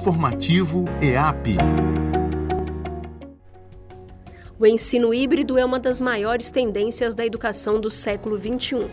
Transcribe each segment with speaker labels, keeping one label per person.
Speaker 1: Informativo EAP.
Speaker 2: O ensino híbrido é uma das maiores tendências da educação do século XXI.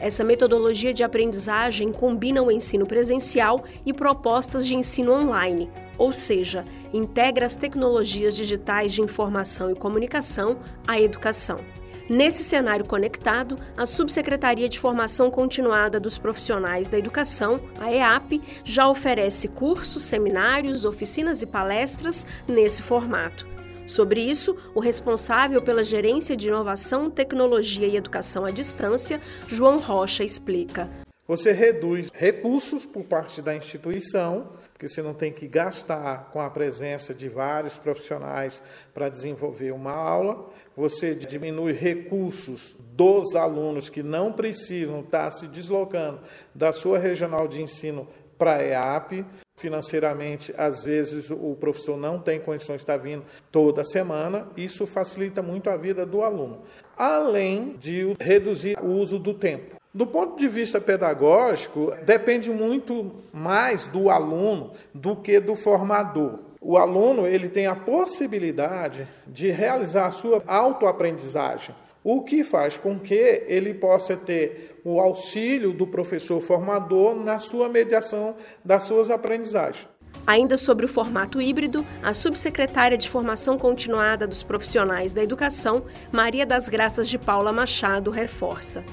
Speaker 2: Essa metodologia de aprendizagem combina o ensino presencial e propostas de ensino online, ou seja, integra as tecnologias digitais de informação e comunicação à educação. Nesse cenário conectado, a Subsecretaria de Formação Continuada dos Profissionais da Educação, a EAP, já oferece cursos, seminários, oficinas e palestras nesse formato. Sobre isso, o responsável pela Gerência de Inovação, Tecnologia e Educação à Distância, João Rocha, explica.
Speaker 3: Você reduz recursos por parte da instituição, porque você não tem que gastar com a presença de vários profissionais para desenvolver uma aula. Você diminui recursos dos alunos que não precisam estar se deslocando da sua regional de ensino para a EAP. Financeiramente, às vezes o professor não tem condições de estar vindo toda semana, isso facilita muito a vida do aluno. Além de reduzir o uso do tempo. Do ponto de vista pedagógico, depende muito mais do aluno do que do formador. O aluno ele tem a possibilidade de realizar a sua autoaprendizagem, o que faz com que ele possa ter o auxílio do professor formador na sua mediação das suas aprendizagens.
Speaker 2: Ainda sobre o formato híbrido, a subsecretária de Formação Continuada dos Profissionais da Educação, Maria das Graças de Paula Machado, reforça.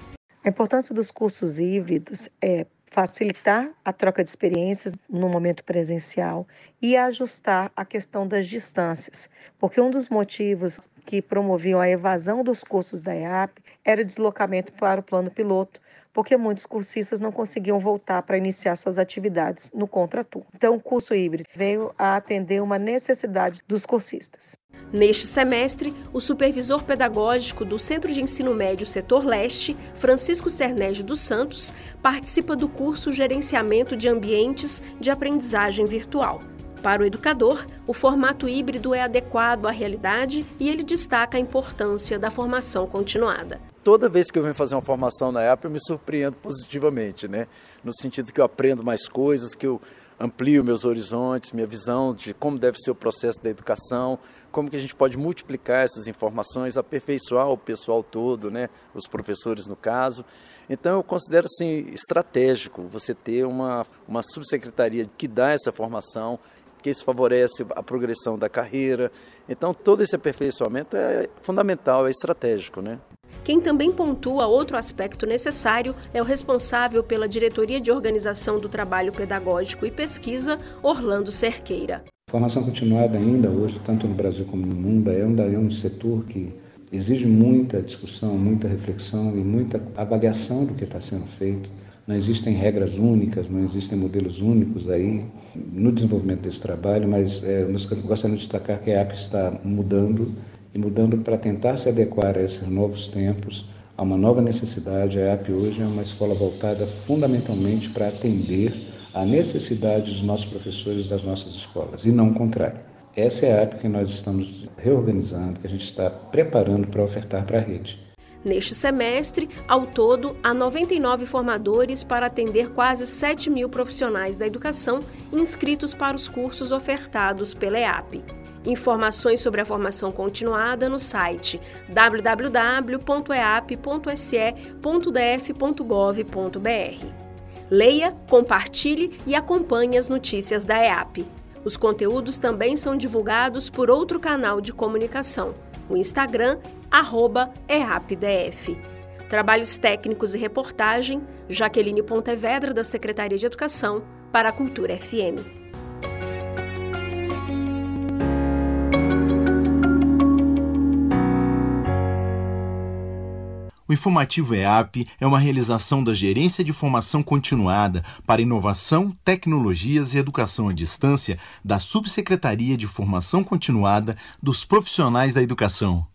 Speaker 4: A importância dos cursos híbridos é facilitar a troca de experiências no momento presencial e ajustar a questão das distâncias, porque um dos motivos que promoviam a evasão dos cursos da EAP era o deslocamento para o plano piloto, porque muitos cursistas não conseguiam voltar para iniciar suas atividades no contraturno. Então, o curso híbrido veio a atender uma necessidade dos cursistas.
Speaker 2: Neste semestre, o supervisor pedagógico do Centro de Ensino Médio Setor Leste, Francisco Cernégio dos Santos, participa do curso Gerenciamento de Ambientes de Aprendizagem Virtual. Para o educador, o formato híbrido é adequado à realidade e ele destaca a importância da formação continuada.
Speaker 5: Toda vez que eu venho fazer uma formação na EAP, eu me surpreendo positivamente, né? No sentido que eu aprendo mais coisas, que eu amplio meus horizontes, minha visão de como deve ser o processo da educação, como que a gente pode multiplicar essas informações, aperfeiçoar o pessoal todo, né, os professores no caso. Então eu considero assim estratégico você ter uma, uma subsecretaria que dá essa formação que isso favorece a progressão da carreira. Então, todo esse aperfeiçoamento é fundamental, é estratégico, né?
Speaker 2: Quem também pontua outro aspecto necessário é o responsável pela Diretoria de Organização do Trabalho Pedagógico e Pesquisa, Orlando Cerqueira.
Speaker 6: Formação continuada ainda hoje, tanto no Brasil como no mundo, é um, é um setor que exige muita discussão, muita reflexão e muita avaliação do que está sendo feito não existem regras únicas, não existem modelos únicos aí no desenvolvimento desse trabalho, mas é, de destacar que a AP está mudando e mudando para tentar se adequar a esses novos tempos, a uma nova necessidade. A AP hoje é uma escola voltada fundamentalmente para atender a necessidade dos nossos professores das nossas escolas, e não o contrário. Essa é a AP que nós estamos reorganizando, que a gente está preparando para ofertar para a rede.
Speaker 2: Neste semestre, ao todo, há 99 formadores para atender quase 7 mil profissionais da educação inscritos para os cursos ofertados pela EAP. Informações sobre a formação continuada no site www.eap.se.df.gov.br. Leia, compartilhe e acompanhe as notícias da EAP. Os conteúdos também são divulgados por outro canal de comunicação, o Instagram arroba EAPDF. Trabalhos técnicos e reportagem, Jaqueline Pontevedra, da Secretaria de Educação, para a Cultura FM.
Speaker 1: O informativo EAP é uma realização da Gerência de Formação Continuada para Inovação, Tecnologias e Educação à Distância da Subsecretaria de Formação Continuada dos Profissionais da Educação.